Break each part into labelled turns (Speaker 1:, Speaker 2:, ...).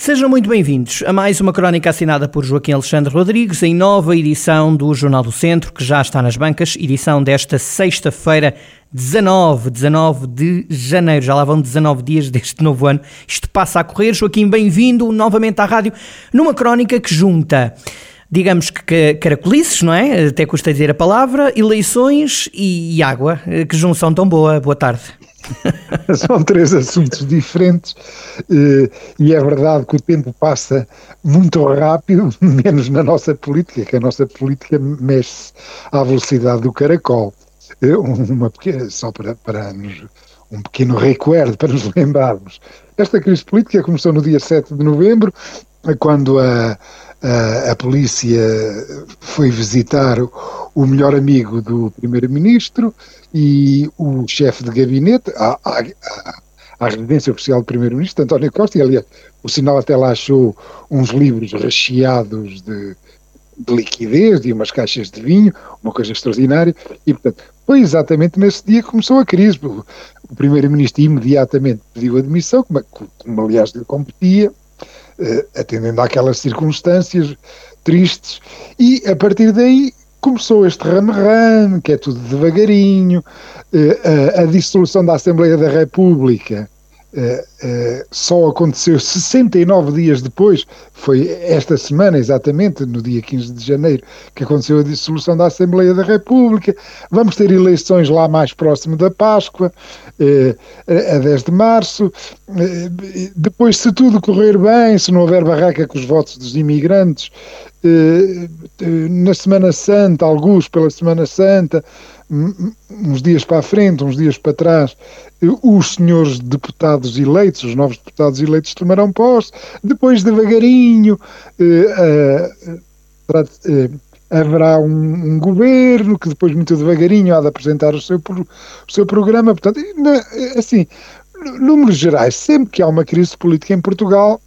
Speaker 1: Sejam muito bem-vindos a mais uma crónica assinada por Joaquim Alexandre Rodrigues em nova edição do Jornal do Centro, que já está nas bancas, edição desta sexta-feira, 19, 19 de janeiro. Já lá vão 19 dias deste novo ano. Isto passa a correr. Joaquim, bem-vindo novamente à rádio numa crónica que junta digamos que caracolices, não é? Até custa dizer a palavra, eleições e água. Que junção tão boa. Boa tarde.
Speaker 2: São três assuntos diferentes eh, e é verdade que o tempo passa muito rápido, menos na nossa política, que a nossa política mexe à velocidade do caracol. Eh, uma pequena, só para, para nos, um pequeno recuerdo, para nos lembrarmos. Esta crise política começou no dia 7 de novembro, quando a, a, polícia foi visitar o melhor amigo do primeiro-ministro e o chefe de gabinete à, residência oficial do primeiro-ministro, António Costa, e aliás o sinal até lá achou uns livros recheados de, de liquidez e umas caixas de vinho, uma coisa extraordinária, e portanto foi exatamente nesse dia que começou a crise. O primeiro-ministro imediatamente pediu admissão, como, como aliás lhe competia, atendendo àquelas circunstâncias tristes, e a partir daí começou este rame-rame, que é tudo devagarinho, eh, a dissolução da Assembleia da República Uh, só aconteceu 69 dias depois, foi esta semana exatamente, no dia 15 de janeiro, que aconteceu a dissolução da Assembleia da República. Vamos ter eleições lá mais próximo da Páscoa, uh, a 10 de março. depois, se tudo correr bem, se não houver barraca com os votos dos imigrantes, na Semana Santa, alguns pela Semana Santa, uns dias para a frente, uns dias para trás, os senhores deputados eleitos, os novos deputados eleitos tomarão posse, depois devagarinho eh, eh, eh, haverá um, um, governo que depois muito devagarinho há de apresentar o seu, o seu programa, portanto, assim, números gerais, sempre que há uma crise política em Portugal,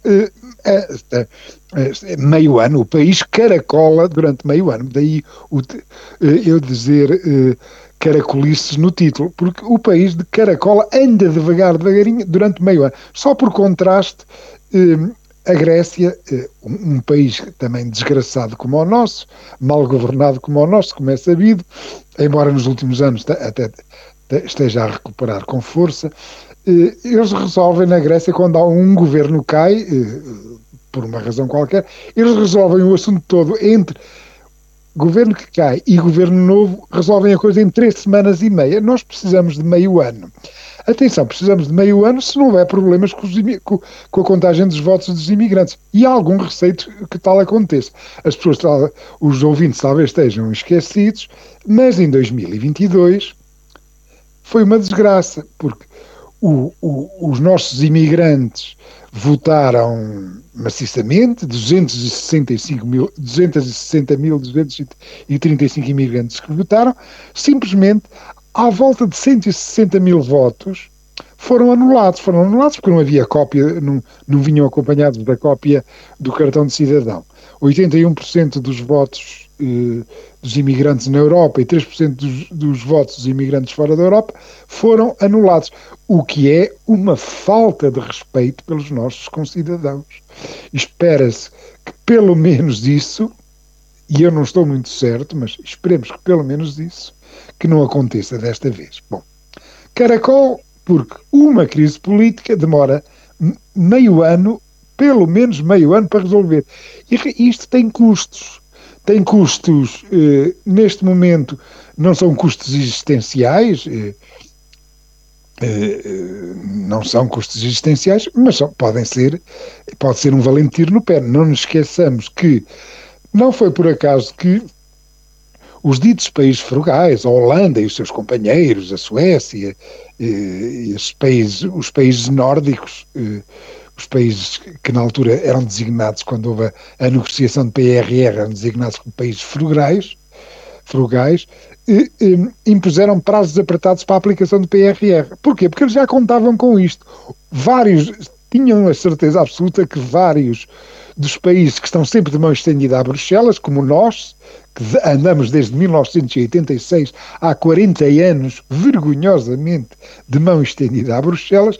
Speaker 2: meio ano, o país caracola durante meio ano, daí o, eu dizer caracolices no título, porque o país de caracola anda devagar, devagarinho, durante meio ano. Só por contraste, eh, a Grécia, eh, um, país também desgraçado como o nosso, mal governado como o nosso, como é sabido, embora nos últimos anos até esteja a recuperar com força, eh, eles resolvem na Grécia, quando há um governo cai, por uma razão qualquer, eles resolvem o assunto todo entre governo que cai e governo novo resolvem a coisa em três semanas e meia. Nós precisamos de meio ano. Atenção, precisamos de meio ano se não houver problemas com, os, com, a contagem dos votos dos imigrantes. E há algum receio que tal aconteça. As pessoas, os ouvintes talvez estejam esquecidos, mas em 2022 foi uma desgraça, porque o, o, os nossos imigrantes votaram maciçamente, 265 mil, 260 mil, 235 imigrantes que votaram, simplesmente à volta de 160 mil votos foram anulados. Foram anulados porque não havia cópia, não, não vinham acompanhados da cópia do cartão de cidadão. 81% dos votos eh, dos imigrantes na Europa e 3% dos, dos votos dos imigrantes fora da Europa foram anulados, o que é uma falta de respeito pelos nossos concidadãos. Espera-se que pelo menos isso, e eu não estou muito certo, mas esperemos que pelo menos isso, que não aconteça desta vez. Bom, caracol, porque uma crise política demora meio ano, pelo menos meio ano para resolver. E isto tem custos tem custos, eh, neste momento, não são custos existenciais, eh, eh, não são custos existenciais, mas são, podem ser, pode ser um valente tiro no pé. Não nos esqueçamos que não foi por acaso que os ditos países frugais, a Holanda e os seus companheiros, a Suécia, países, os países nórdicos, os países que na altura eram designados, quando houve a, negociação de PRR, eram designados como países frugais, frugais, eh, eh, impuseram prazos apertados para a aplicação do PRR. Porquê? Porque eles já contavam com isto. Vários tinham a certeza absoluta que vários dos países que estão sempre de mão estendida a Bruxelas, como nós, que andamos desde 1986, há 40 anos, vergonhosamente de mão estendida a Bruxelas,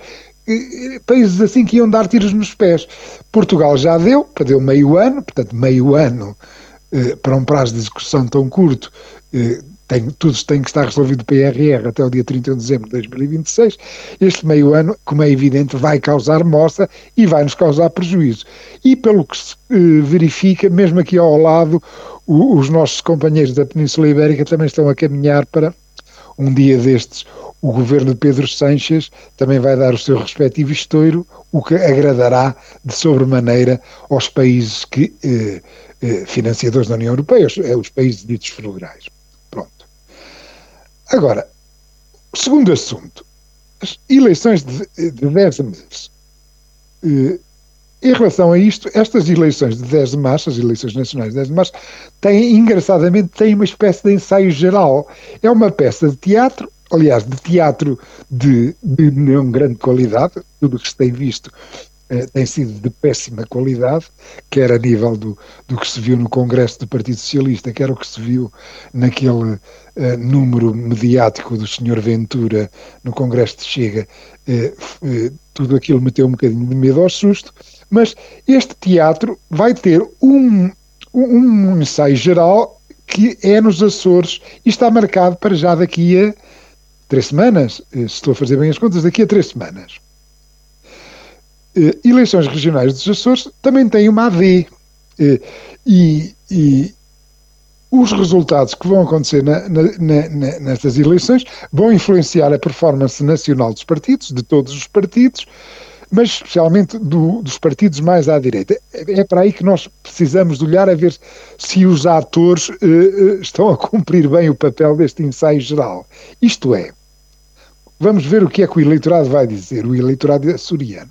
Speaker 2: países assim que iam dar tiros nos pés. Portugal já deu, deu meio ano, portanto, meio ano eh, para um prazo de execução tão curto, eh, tem, tudo tem que estar resolvido PRR até o dia 31 de dezembro de 2026. Este meio ano, como é evidente, vai causar moça e vai nos causar prejuízo. E pelo que se eh, verifica, mesmo aqui ao lado, o, os nossos companheiros da Península Ibérica também estão a caminhar para um dia destes o governo de Pedro Sanches também vai dar o seu respectivo estouro, o que agradará de sobremaneira aos países que, eh, eh, financiadores da União Europeia, os, eh, os países ditos federais. Agora, segundo assunto, as eleições de, de 10 meses. Eh, em relação a isto, estas eleições de 10 de março, as eleições nacionais de 10 de março, têm, engraçadamente, têm uma espécie de ensaio geral. É uma peça de teatro aliás, de teatro de, de não grande qualidade, tudo o que se tem visto eh, tem sido de péssima qualidade, quer a nível do, do que se viu no Congresso do Partido Socialista, quer o que se viu naquele eh, número mediático do Sr. Ventura no Congresso de Chega, eh, tudo aquilo meteu um bocadinho de medo ao susto, mas este teatro vai ter um, um, ensaio geral que é nos Açores e está marcado para já daqui a três semanas, se estou a fazer bem as contas, daqui a três semanas. Eh, eleições regionais dos Açores também têm uma AD. Eh, e, e os resultados que vão acontecer na, na, na, nestas eleições vão influenciar a performance nacional dos partidos, de todos os partidos, mas especialmente do, dos partidos mais à direita. É, é para aí que nós precisamos olhar a ver se os atores uh, estão a cumprir bem o papel deste ensaio geral. Isto é, vamos ver o que é que o eleitorado vai dizer, o eleitorado açoriano.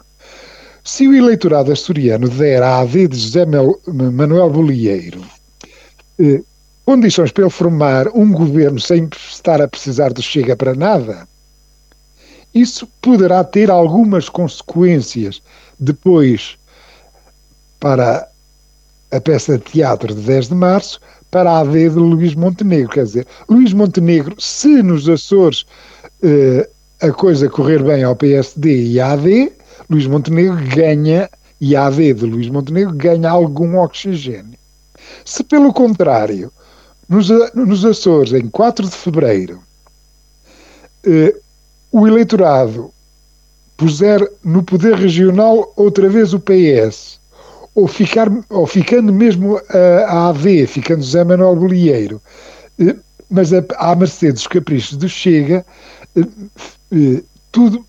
Speaker 2: Se o eleitorado açoriano der à AD de José Manuel Bolieiro eh, condições para ele formar um governo sem estar a precisar do Chega para nada, isso poderá ter algumas consequências depois para a peça de teatro de 10 de março, para a AD de Luís Montenegro. Quer dizer, Luís Montenegro, se nos Açores eh, a coisa correr bem ao PSD e à AD, Luís Montenegro ganha, e a AD de Luís Montenegro ganha algum oxigênio. Se, pelo contrário, nos, nos Açores, em 4 de fevereiro, eh, o eleitorado puser no poder regional outra vez o PS, ou, ficar, ou ficando mesmo a, a AD, ficando José Manuel Bolieiro, eh, mas a, à mercê dos caprichos do Chega, eh, eh, tudo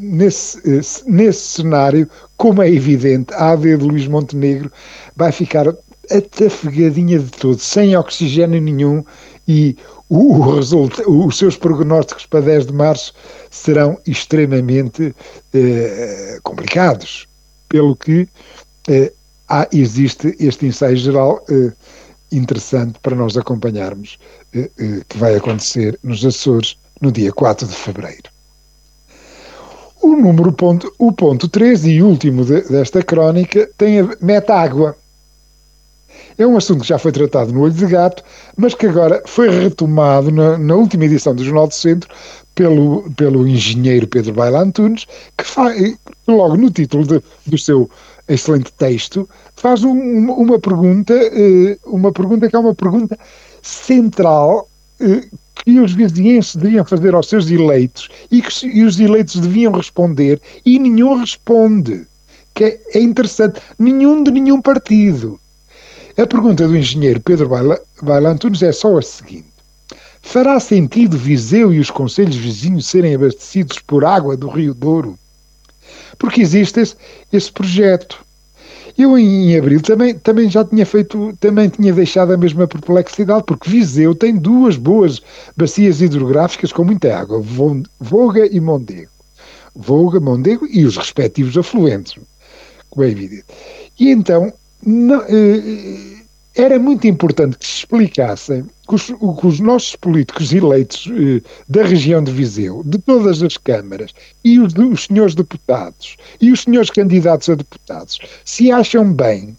Speaker 2: nesse, nesse cenário, como é evidente, a AD de Luís Montenegro vai ficar atafegadinha de todo, sem oxigênio nenhum e o, o resulta, os seus prognósticos para 10 de março serão extremamente eh, complicados, pelo que eh, há, existe este ensaio geral eh, interessante para nós acompanharmos, que vai acontecer nos Açores no dia 4 de fevereiro. O número ponto, o ponto 13 e último de, desta crónica tem a metágua. É um assunto que já foi tratado no Olho de Gato, mas que agora foi retomado na, na última edição do Jornal do Centro pelo, pelo engenheiro Pedro Baila Antunes, que faz, logo no título de, do seu excelente texto, faz um, uma pergunta, eh, uma pergunta que é uma pergunta central eh, que os vizinhenses deviam fazer aos seus eleitos e que e os eleitos deviam responder e nenhum responde. Que é, é interessante. Nenhum de nenhum partido. A pergunta do engenheiro Pedro Baila Antunes é só a seguinte. Fará sentido Viseu e os conselhos vizinhos serem abastecidos por água do Rio Douro? Porque existe esse, esse projeto. Eu em abril também, também já tinha feito, também tinha deixado a mesma perplexidade, porque Viseu tem duas boas bacias hidrográficas com muita água, Voga e Mondego. Voga, Mondego e os respectivos afluentes, como é evidente. E então, não, eh, era muito importante que se explicassem que os, que os nossos políticos eleitos eh, da região de Viseu, de todas as câmaras, e os, os senhores deputados, e os senhores candidatos a deputados, se acham bem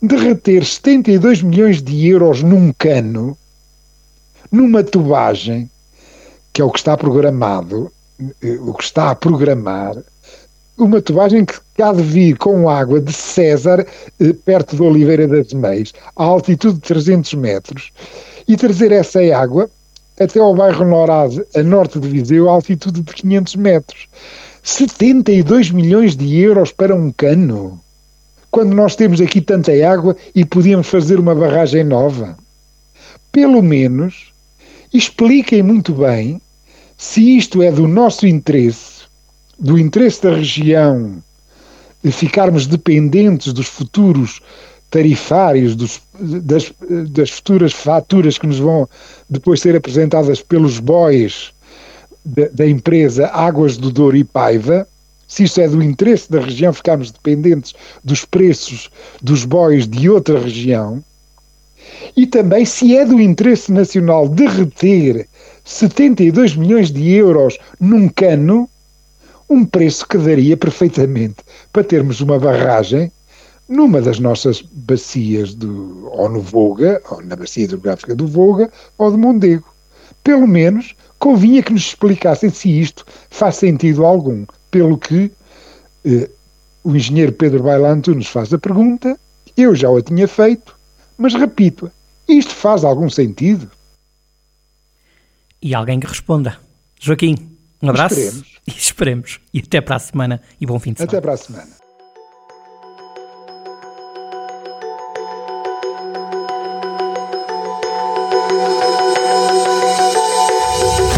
Speaker 2: de reter 72 milhões de euros num cano, numa tubagem, que é o que está programado, eh, o que está a programar, uma tubagem que há de vir com água de César, eh, perto de Oliveira das Meias, a altitude de 300 metros, e trazer essa água até ao bairro Norade, a norte de Viseu, a altitude de 500 metros. 72 milhões de euros para um cano, quando nós temos aqui tanta água e podíamos fazer uma barragem nova. Pelo menos expliquem muito bem se isto é do nosso interesse, do interesse da região, ficarmos dependentes dos futuros tarifários, dos, das, das futuras faturas que nos vão depois ser apresentadas pelos bois da, da empresa Águas do Douro e Paiva, se isso é do interesse da região ficarmos dependentes dos preços dos bois de outra região, e também se é do interesse nacional derreter 72 milhões de euros num cano, um preço que daria perfeitamente para termos uma barragem numa das nossas bacias, do, ou no Voga, ou na bacia hidrográfica do Voga, ou do Mondego. Pelo menos convinha que nos explicassem se isto faz sentido algum, pelo que eh, o engenheiro Pedro Bailanto nos faz a pergunta, eu já a tinha feito, mas repito-a, isto faz algum sentido?
Speaker 1: E alguém que responda. Joaquim, um abraço esperemos. e esperemos. E até para a semana e bom fim de semana.
Speaker 2: Até para a semana.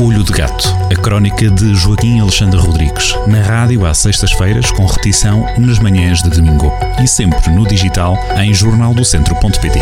Speaker 3: Olho de Gato, a crónica de Joaquim Alexandre Rodrigues, na rádio às sextas-feiras, com repetição nas manhãs de domingo e sempre no digital em jornaldocentro.pt.